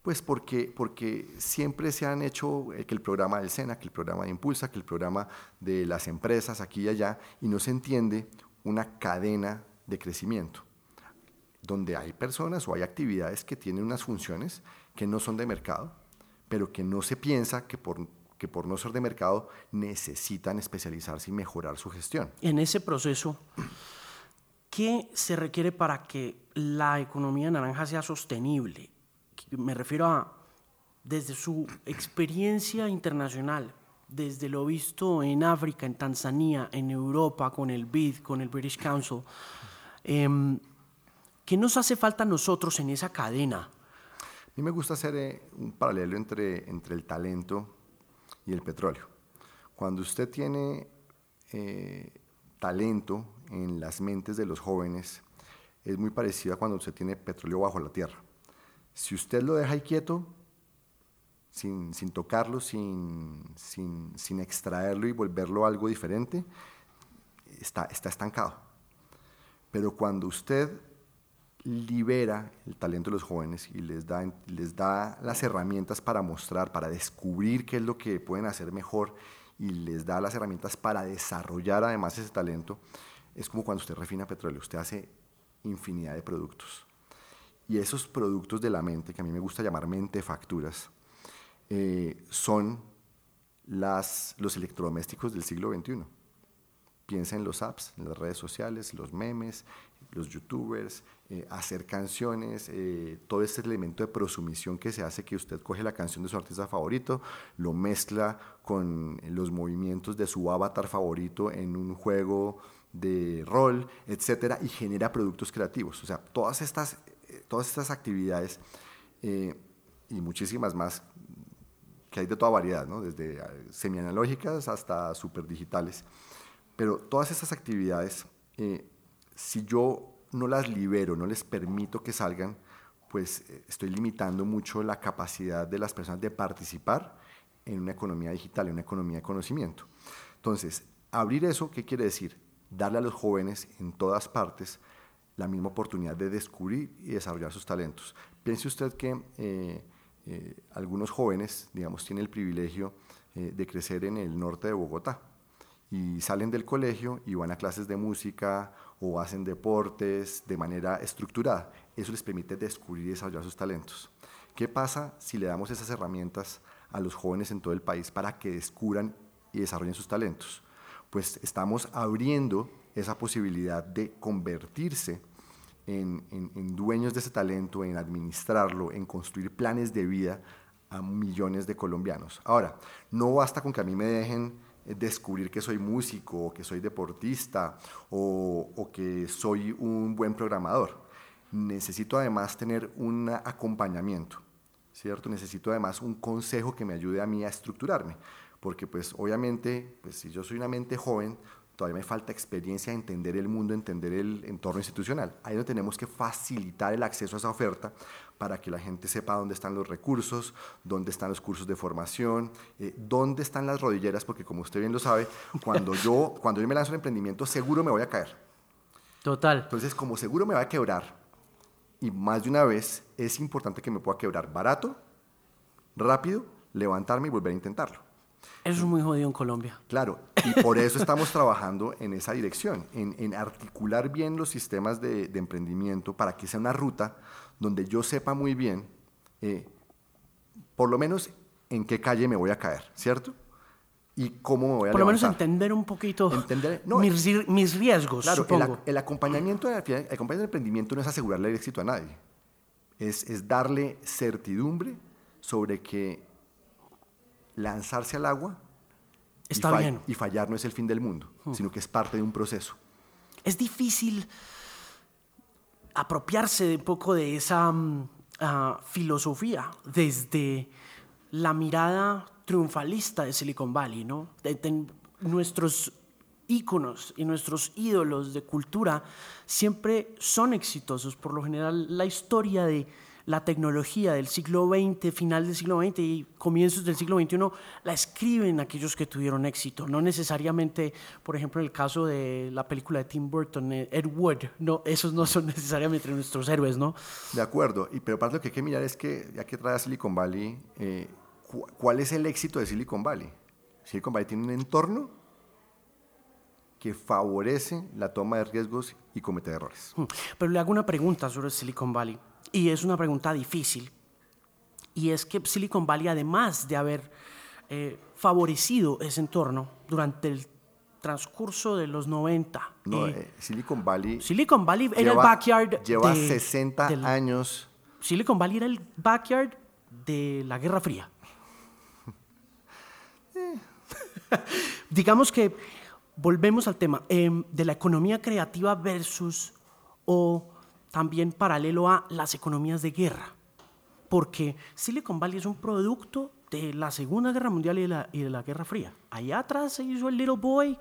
Pues porque, porque siempre se han hecho eh, que el programa del SENA, que el programa de Impulsa, que el programa de las empresas aquí y allá, y no se entiende una cadena de crecimiento, donde hay personas o hay actividades que tienen unas funciones que no son de mercado, pero que no se piensa que por que por no ser de mercado necesitan especializarse y mejorar su gestión. En ese proceso, ¿qué se requiere para que la economía naranja sea sostenible? Me refiero a, desde su experiencia internacional, desde lo visto en África, en Tanzania, en Europa, con el BID, con el British Council, em, ¿qué nos hace falta a nosotros en esa cadena? A mí me gusta hacer eh, un paralelo entre, entre el talento y el petróleo. Cuando usted tiene eh, talento en las mentes de los jóvenes, es muy parecido a cuando usted tiene petróleo bajo la tierra. Si usted lo deja ahí quieto, sin, sin tocarlo, sin, sin, sin, extraerlo y volverlo algo diferente, está, está estancado. Pero cuando usted libera el talento de los jóvenes y les da, les da las herramientas para mostrar, para descubrir qué es lo que pueden hacer mejor y les da las herramientas para desarrollar además ese talento, es como cuando usted refina petróleo, usted hace infinidad de productos. Y esos productos de la mente, que a mí me gusta llamar mente facturas, eh, son los electrodomésticos del siglo XXI. Piensa en los apps, en las redes sociales, los memes, los youtubers, eh, hacer canciones, eh, todo este elemento de prosumisión que se hace que usted coge la canción de su artista favorito, lo mezcla con los movimientos de su avatar favorito en un juego de rol, etcétera, y genera productos creativos. O sea, todas estas, eh, todas estas actividades y muchísimas más que hay de toda variedad, ¿no? desde semianalógicas hasta superdigitales. Pero todas estas actividades si yo no las libero, no les permito que salgan, pues eh, estoy limitando mucho la capacidad de las personas de participar en una economía digital, en una economía de conocimiento. Entonces, abrir eso, ¿qué quiere decir? Darle a los jóvenes en todas partes la misma oportunidad de descubrir y desarrollar sus talentos. Piense usted que eh, eh, algunos jóvenes, digamos, tienen el privilegio de crecer en el norte de Bogotá y salen del colegio y van a clases de música o hacen deportes de manera estructurada. Eso les permite descubrir y desarrollar sus talentos. ¿Qué pasa si le damos esas herramientas a los jóvenes en todo el país para que descubran y desarrollen sus talentos? Pues estamos abriendo esa posibilidad de convertirse en, dueños de ese talento, en administrarlo, en construir planes de vida a millones de colombianos. Ahora, no basta con que a mí me dejen descubrir que soy músico, o que soy deportista, o, que soy un buen programador. Necesito además tener un acompañamiento, ¿cierto? Necesito además un consejo que me ayude a mí a estructurarme, porque pues obviamente, pues si yo soy una mente joven, todavía me falta experiencia, entender el mundo, entender el entorno institucional. Ahí no tenemos que facilitar el acceso a esa oferta para que la gente sepa dónde están los recursos, dónde están los cursos de formación, eh, dónde están las rodilleras, porque como usted bien lo sabe, cuando yo, (laughs) cuando yo me lanzo al emprendimiento, seguro me voy a caer. Total. Entonces, como seguro me va a quebrar, y más de una vez, es importante que me pueda quebrar barato, rápido, levantarme y volver a intentarlo. Eso es muy jodido en Colombia. Claro, y por eso estamos trabajando en esa dirección, en, articular bien los sistemas de, emprendimiento para que sea una ruta donde yo sepa muy bien, eh, por lo menos, en qué calle me voy a caer, ¿cierto? Y cómo me voy a Por lo menos entender un poquito entender, mis, riesgos, claro, El, el, acompañamiento, el acompañamiento del emprendimiento no es asegurarle el éxito a nadie, es, es darle certidumbre sobre que lanzarse al agua Está y, bien. y fallar no es el fin del mundo, hmm. sino que es parte de un proceso. Es difícil apropiarse de un poco de esa mm, ah, filosofía desde la mirada triunfalista de Silicon Valley, ¿no? nuestros íconos y nuestros ídolos de cultura siempre son exitosos. Por lo general, la historia de la tecnología del siglo XX, final del siglo XX y comienzos del siglo XXI, la escriben aquellos que tuvieron éxito. No necesariamente, por ejemplo, en el caso de la película de Tim Burton, eh, Ed Wood, no, esos no son (laughs) necesariamente nuestros héroes, ¿no? De acuerdo, y, pero parte lo que hay que mirar es que, ya que trae a Silicon Valley, eh, ¿cuál es el éxito de Silicon Valley? Silicon Valley tiene un entorno que favorece la toma de riesgos y cometer errores. Hmm. Pero le hago una pregunta sobre Silicon Valley. Y es una pregunta difícil. Y es que Silicon Valley, además de haber eh, favorecido ese entorno durante el transcurso de los 90. No, eh, eh, Silicon Valley. Silicon Valley era el backyard. Lleva 60 años. Silicon Valley era el backyard de la Guerra Fría. (laughs) Digamos que volvemos al tema em, de la economía creativa versus o también paralelo a las economías de guerra, porque Silicon Valley es un producto de la Segunda Guerra Mundial y de la, y de la Guerra Fría. Allá atrás se hizo el Little Boy,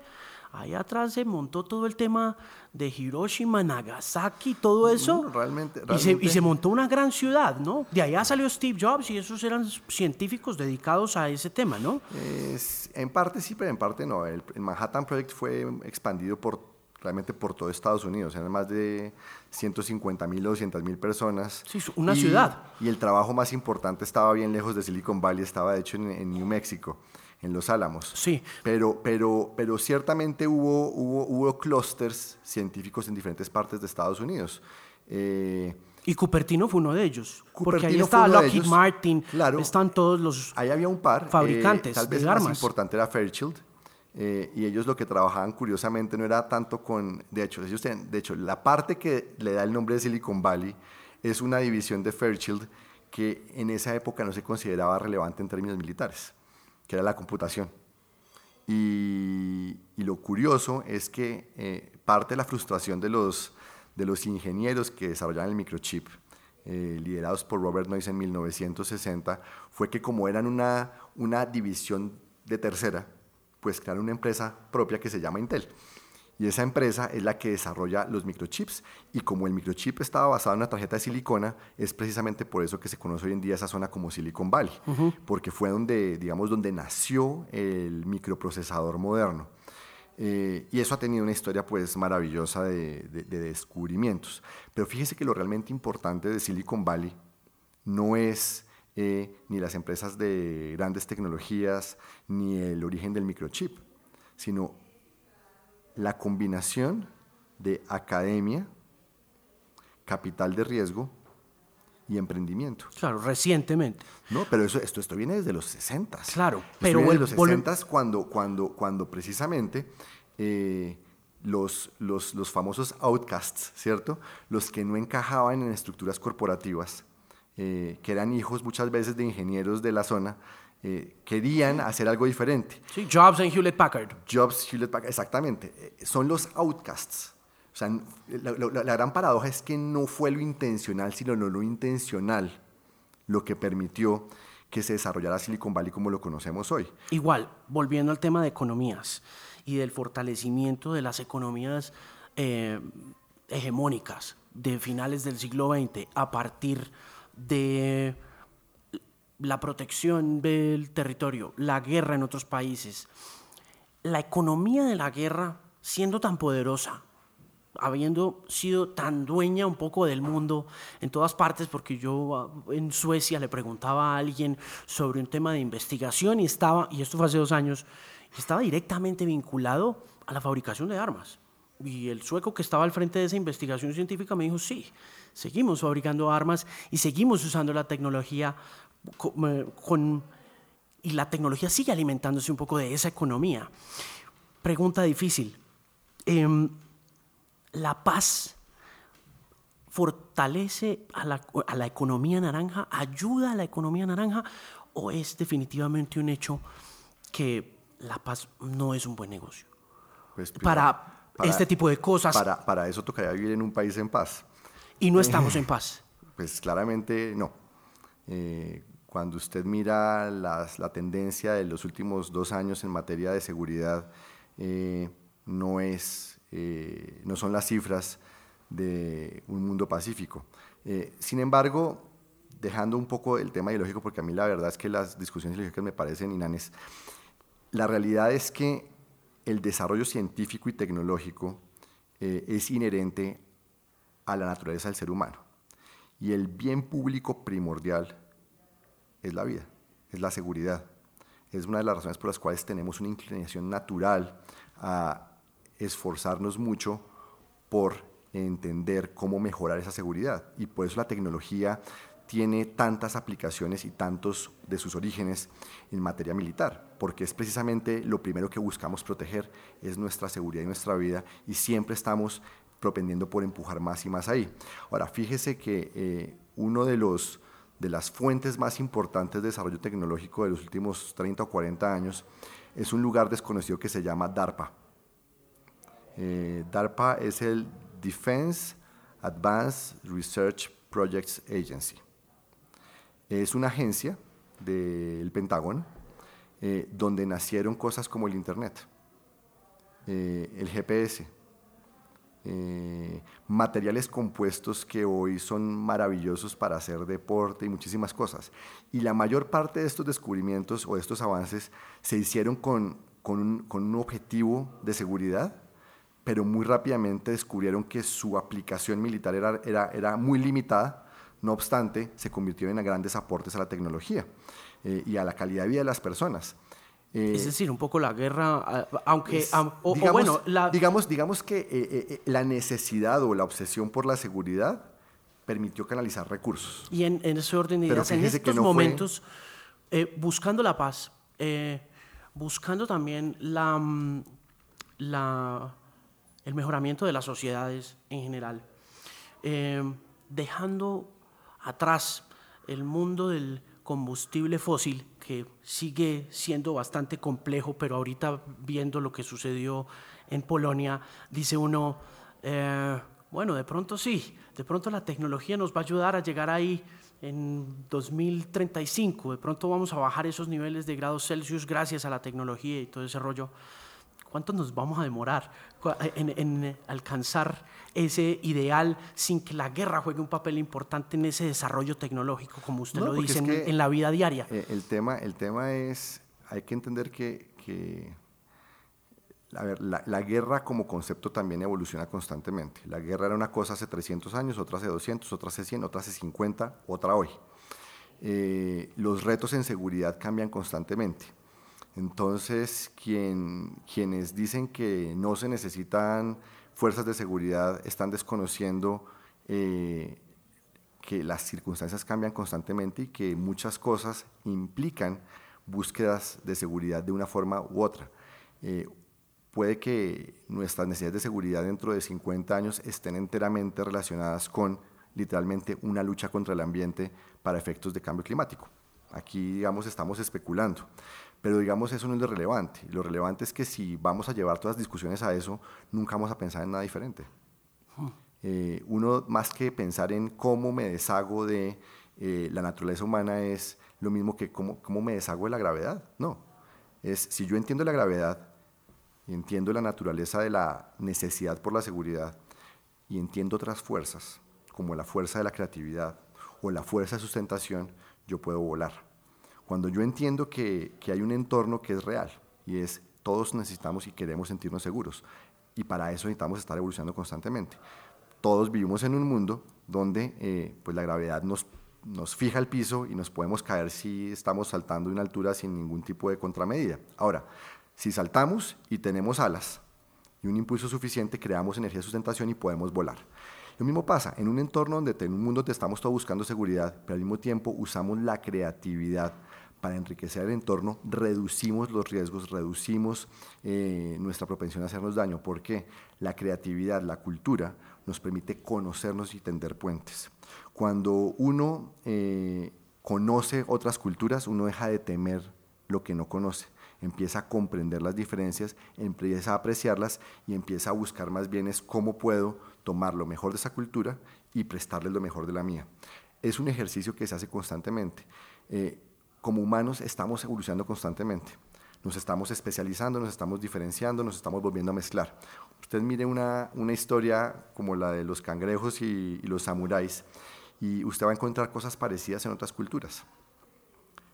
allá atrás se montó todo el tema de Hiroshima, Nagasaki, todo eso. realmente, Y, se, y, se, montó una gran ciudad, ¿no? De allá salió Steve Jobs y esos eran científicos dedicados a ese tema, ¿no? Es, en parte sí, pero en parte no. El, el Manhattan Project fue expandido por realmente por todo Estados Unidos. Eran más de 150 mil o 200 mil personas. Sí, una ciudad. Y el trabajo más importante estaba bien lejos de Silicon Valley, estaba hecho en, New Mexico. en Los Álamos. Sí. Pero, pero, pero ciertamente hubo, hubo, hubo clústeres científicos en diferentes partes de Estados Unidos. Eh, y Cupertino fue uno de ellos. porque ahí estaba Lockheed Martin, claro, están todos los ahí había un par, fabricantes eh, tal vez de más armas. importante era Fairchild. Eh, y ellos lo que trabajaban curiosamente no era tanto con, de hecho, ellos de hecho, la parte que le da el nombre de Silicon Valley es una división de Fairchild que en esa época no se consideraba relevante en términos militares, que era la computación. Y, lo curioso es que eh, parte de la frustración de los, de los ingenieros que desarrollaban el microchip, eh, liderados por Robert Noyce en 1960, fue que como eran una, una división de tercera, pues crearon una empresa propia que se llama Intel. Y esa empresa es la que desarrolla los microchips. Y como el microchip estaba basado en una tarjeta de silicona, es precisamente por eso que se conoce hoy en día esa zona como Silicon Valley, porque fue donde, digamos, donde nació el microprocesador moderno. Eh, y eso ha tenido una historia pues maravillosa de, descubrimientos. Pero fíjese que lo realmente importante de Silicon Valley no es eh, ni las empresas de grandes tecnologías, ni el origen del microchip, sino la combinación de academia, capital de riesgo y emprendimiento. Claro, recientemente. No, pero eso, esto, esto viene desde los 60. Claro, pero viene desde los 60 cuando, cuando, cuando precisamente eh, los, los, los, famosos outcasts, ¿cierto? Los que no encajaban en estructuras corporativas, eh, que eran hijos muchas veces de ingenieros de la zona, eh, querían hacer algo diferente. Sí, Jobs en Hewlett Packard. Jobs, Hewlett Packard, exactamente. Eh, son los outcasts. O sea, la, gran paradoja es que no fue lo intencional, sino lo no intencional lo que permitió que se desarrollara Silicon Valley como lo conocemos hoy. Igual, volviendo al tema de economías y del fortalecimiento de las economías eh, hegemónicas de finales del siglo XX a partir de la protección del territorio, la guerra en otros países, la economía de la guerra siendo tan poderosa, habiendo sido tan dueña un poco del mundo en todas partes, porque yo ah, en Suecia le preguntaba a alguien sobre un tema de investigación y estaba, y esto fue hace dos años, estaba directamente vinculado a la fabricación de armas. Y el sueco que estaba al frente de esa investigación científica me dijo, sí, seguimos fabricando armas y seguimos usando la tecnología con, y la tecnología sigue alimentándose un poco de esa economía. Pregunta difícil. Em, ¿La paz fortalece a la, a la, economía naranja, ayuda a la economía naranja o es definitivamente un hecho que la paz no es un buen negocio? Pues, para, este tipo de cosas. Para, para eso tocaría vivir en un país en paz. Y no estamos en (laughs) paz. Pues claramente no. Eh, cuando usted mira las, la tendencia de los últimos dos años en materia de seguridad, eh, no, es, eh, no son las cifras de un mundo pacífico. Eh, sin embargo, dejando un poco el tema ideológico, porque a mí la verdad es que las discusiones ideológicas me parecen inanes, la realidad es que el desarrollo científico y tecnológico es inherente a la naturaleza del ser humano. Y el bien público primordial es la vida, es la seguridad. Es una de las razones por las cuales tenemos una inclinación natural a esforzarnos mucho por entender cómo mejorar esa seguridad. Y por eso la tecnología tiene tantas aplicaciones y tantos de sus orígenes en materia militar, porque es precisamente lo primero que buscamos proteger, es nuestra seguridad y nuestra vida, y siempre estamos propendiendo por empujar más y más ahí. Ahora, fíjese que eh, uno de los de las fuentes más importantes de desarrollo tecnológico de los últimos 30 o 40 años, es un lugar desconocido que se llama DARPA. Eh, DARPA es el Defense Advanced Research Projects Agency. Es una agencia del Pentágono eh, donde nacieron cosas como el Internet, eh, el GPS, eh, materiales compuestos que hoy son maravillosos para hacer deporte y muchísimas cosas. Y la mayor parte de estos descubrimientos o de estos avances se hicieron con, un, con un objetivo de seguridad, pero muy rápidamente descubrieron que su aplicación militar era, era, era muy limitada, no obstante, se convirtió en grandes aportes a la tecnología eh, y a la calidad de vida de las personas. Eh, es decir, un poco la guerra, aunque, o, bueno, digamos, digamos que eh, eh, la necesidad o la obsesión por la seguridad permitió canalizar recursos. Y en, ese orden de ideas, en estos momentos, buscando la paz, buscando también la, mm, la, el mejoramiento de las sociedades en general, dejando atrás el mundo del combustible fósil, que sigue siendo bastante complejo, pero ahorita viendo lo que sucedió en Polonia, dice uno, eh, bueno, de pronto sí, de pronto la tecnología nos va a ayudar a llegar ahí en 2035, de pronto vamos a bajar esos niveles de grados Celsius gracias a la tecnología y todo ese rollo. ¿Cuánto nos vamos a demorar en, alcanzar ese ideal sin que la guerra juegue un papel importante en ese desarrollo tecnológico, como usted lo dice, en, la vida diaria? Eh, el, tema, el tema es, hay que entender que, la, guerra como concepto también evoluciona constantemente. La guerra era una cosa hace 300 años, otra hace 200, otra hace 100, otra hace 50, otra hoy. Eh, los retos en seguridad cambian constantemente. Entonces, quienes dicen que no se necesitan fuerzas de seguridad están desconociendo eh, que las circunstancias cambian constantemente y que muchas cosas implican búsquedas de seguridad de una forma u otra. Eh, puede que nuestras necesidades de seguridad dentro de 50 años estén enteramente relacionadas con literalmente una lucha contra el ambiente para efectos de cambio climático. Aquí, digamos, estamos especulando. Pero digamos, eso no es lo relevante. Lo relevante es que si vamos a llevar todas las discusiones a eso, nunca vamos a pensar en nada diferente. Hmm. Eh, uno, más que pensar en cómo me deshago de eh, la naturaleza humana, es lo mismo que cómo, cómo me deshago de la gravedad. No. Es si yo entiendo la gravedad y entiendo la naturaleza de la necesidad por la seguridad y entiendo otras fuerzas, como la fuerza de la creatividad o la fuerza de sustentación, yo puedo volar. Cuando yo entiendo que, que, hay un entorno que es real y es todos necesitamos y queremos sentirnos seguros y para eso necesitamos estar evolucionando constantemente. Todos vivimos en un mundo donde eh, pues la gravedad nos, nos fija el piso y nos podemos caer si estamos saltando de una altura sin ningún tipo de contramedida. Ahora, si saltamos y tenemos alas y un impulso suficiente, creamos energía de sustentación y podemos volar. Lo mismo pasa en un entorno donde en un mundo te estamos todos buscando seguridad, pero al mismo tiempo usamos la creatividad para enriquecer el entorno, reducimos los riesgos, reducimos eh, nuestra propensión a hacernos daño, porque la creatividad, la cultura, nos permite conocernos y tender puentes. Cuando uno eh, conoce otras culturas, uno deja de temer lo que no conoce, empieza a comprender las diferencias, empieza a apreciarlas y empieza a buscar más bien es cómo puedo tomar lo mejor de esa cultura y prestarle lo mejor de la mía. Es un ejercicio que se hace constantemente. Eh, como humanos estamos evolucionando constantemente. Nos estamos especializando, nos estamos diferenciando, nos estamos volviendo a mezclar. Usted mire una, una historia como la de los cangrejos y, los samuráis y usted va a encontrar cosas parecidas en otras culturas.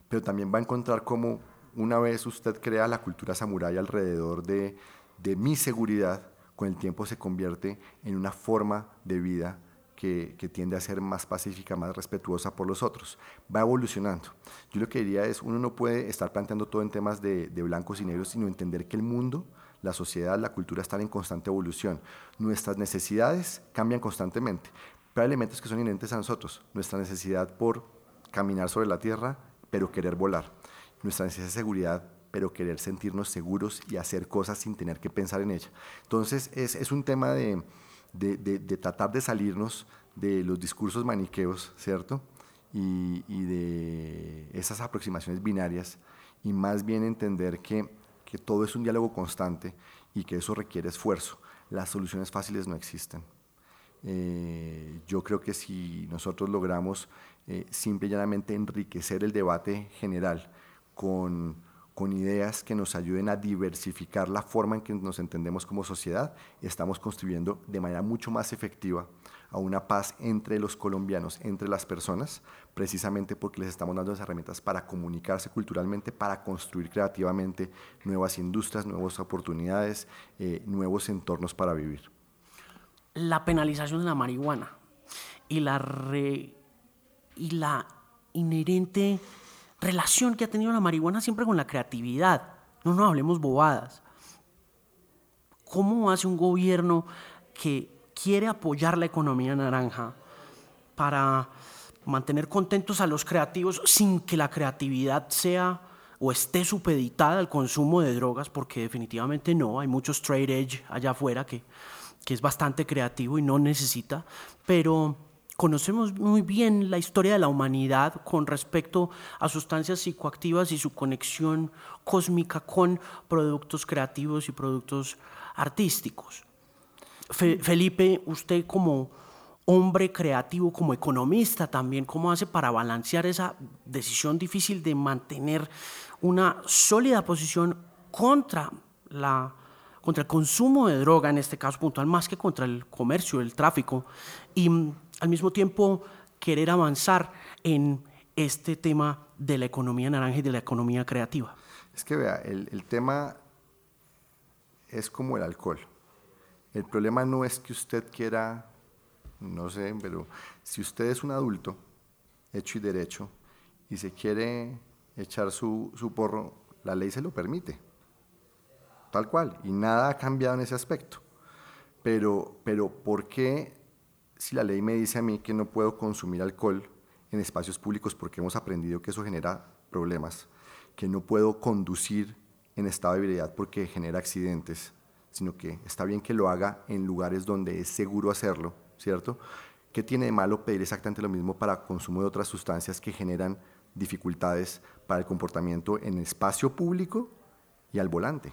Pero también va a encontrar cómo una vez usted crea la cultura samurái alrededor de, de mi seguridad, con el tiempo se convierte en una forma de vida que, tiende a ser más pacífica, más respetuosa por los otros. Va evolucionando. Yo lo que diría es, uno no puede estar planteando todo en temas de, blancos y negros, sino entender que el mundo, la sociedad, la cultura están en constante evolución. Nuestras necesidades cambian constantemente, pero hay elementos que son inherentes a nosotros. Nuestra necesidad por caminar sobre la tierra, pero querer volar. Nuestra necesidad de seguridad, pero querer sentirnos seguros y hacer cosas sin tener que pensar en ella. Entonces, es, es un tema de de, tratar de salirnos de los discursos maniqueos, ¿cierto? Y, de esas aproximaciones binarias y más bien entender que, todo es un diálogo constante y que eso requiere esfuerzo. Las soluciones fáciles no existen. Eh, yo creo que si nosotros logramos eh, simple y llanamente enriquecer el debate general con con ideas que nos ayuden a diversificar la forma en que nos entendemos como sociedad, estamos construyendo de manera mucho más efectiva a una paz entre los colombianos, entre las personas, precisamente porque les estamos dando las herramientas para comunicarse culturalmente, para construir creativamente nuevas industrias, nuevas oportunidades, eh, nuevos entornos para vivir. La penalización de la marihuana y la, y la inherente relación que ha tenido la marihuana siempre con la creatividad. No nos hablemos bobadas. ¿Cómo hace un gobierno que quiere apoyar la economía naranja para mantener contentos a los creativos sin que la creatividad sea o esté supeditada al consumo de drogas, porque definitivamente no, hay muchos straight edge allá afuera que, que es bastante creativo y no necesita, pero conocemos muy bien la historia de la humanidad con respecto a sustancias psicoactivas y su conexión cósmica con productos creativos y productos artísticos. Felipe, usted como hombre creativo, como economista también, ¿cómo hace para balancear esa decisión difícil de mantener una sólida posición contra, la, contra el consumo de droga, en este caso puntual, más que contra el comercio, el tráfico, y al mismo tiempo querer avanzar en este tema de la economía naranja y de la economía creativa? Es que vea, el, el tema es como el alcohol. El problema no es que usted quiera no sé, pero si usted es un adulto, hecho y derecho, y se quiere echar su, porro, la ley se lo permite, tal cual, y nada ha cambiado en ese aspecto. Pero, pero ¿por qué si la ley me dice a mí que no puedo consumir alcohol en espacios públicos porque hemos aprendido que eso genera problemas, que no puedo conducir en estado de ebriedad porque genera accidentes, sino que está bien que lo haga en lugares donde es seguro hacerlo, ¿cierto? ¿Qué tiene de malo pedir exactamente lo mismo para consumo de otras sustancias que generan dificultades para el comportamiento en espacio público y al volante?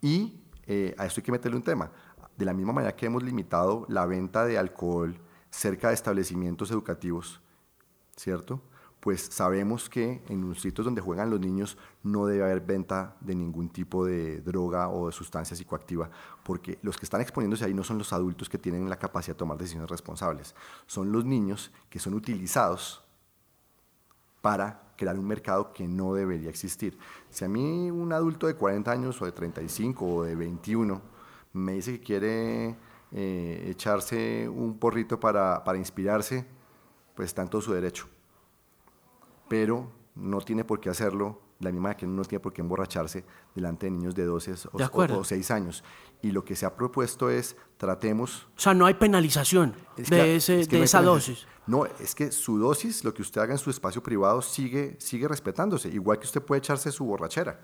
Y eh, a esto hay que meterle un tema. De la misma manera que hemos limitado la venta de alcohol cerca de establecimientos educativos, ¿cierto? pues sabemos que en los sitios donde juegan los niños no debe haber venta de ningún tipo de droga o de sustancia psicoactiva, porque los que están exponiéndose ahí no son los adultos que tienen la capacidad de tomar decisiones responsables, son los niños que son utilizados para crear un mercado que no debería existir. Si a mí un adulto de 40 años o de 35 o de 21 me dice que quiere eh, echarse un porrito para, para inspirarse, pues está en todo su derecho pero no tiene por qué hacerlo la misma que no tiene por qué emborracharse delante de niños de 12 o, 6 años. Y lo que se ha propuesto es tratemos... O sea, no hay penalización de, esa dosis. No, es que su dosis, lo que usted haga en su espacio privado, sigue, sigue respetándose. Igual que usted puede echarse su borrachera.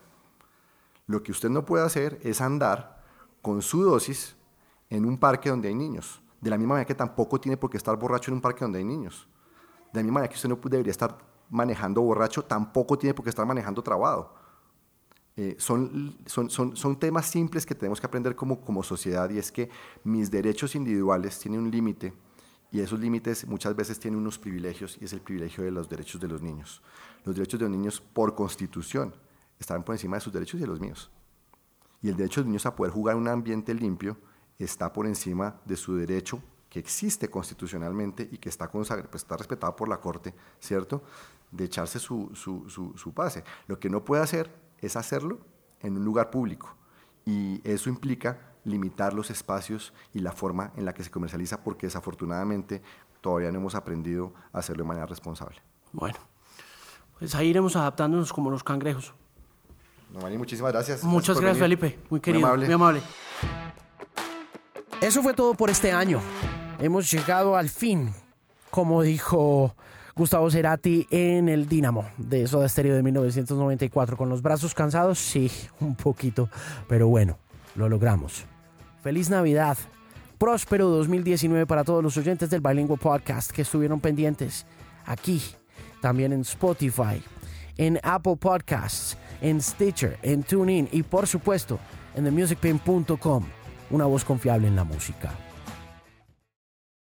Lo que usted no puede hacer es andar con su dosis en un parque donde hay niños. De la misma manera que tampoco tiene por qué estar borracho en un parque donde hay niños. De la misma manera que usted no debería estar manejando borracho, tampoco tiene por qué estar manejando trabado. Eh, son, son, son, son, temas simples que tenemos que aprender como, como sociedad y es que mis derechos individuales tienen un límite y esos límites muchas veces tienen unos privilegios y es el privilegio de los derechos de los niños. Los derechos de los niños por constitución están por encima de sus derechos y de los míos. Y el derecho de los niños a poder jugar en un ambiente limpio está por encima de su derecho que existe constitucionalmente y que está, pues está respetado por la Corte, ¿cierto? De echarse su, su, su, pase. Lo que no puede hacer es hacerlo en un lugar público y eso implica limitar los espacios y la forma en la que se comercializa porque desafortunadamente todavía no hemos aprendido a hacerlo de manera responsable. Bueno, pues ahí iremos adaptándonos como los cangrejos. No, muchísimas gracias. Muchas gracias, Felipe. Muy querido, muy amable. Eso fue todo por este año hemos llegado al fin, como dijo Gustavo Cerati en el Dínamo de Soda Stereo de 1994. Con los brazos cansados, sí, un poquito, pero bueno, lo logramos. Feliz Navidad, próspero 2019 para todos los oyentes del Bilingual Podcast que estuvieron pendientes aquí, también en Spotify, en Apple Podcasts, en Stitcher, en TuneIn y por supuesto en themusicpin.com, una voz confiable en la música.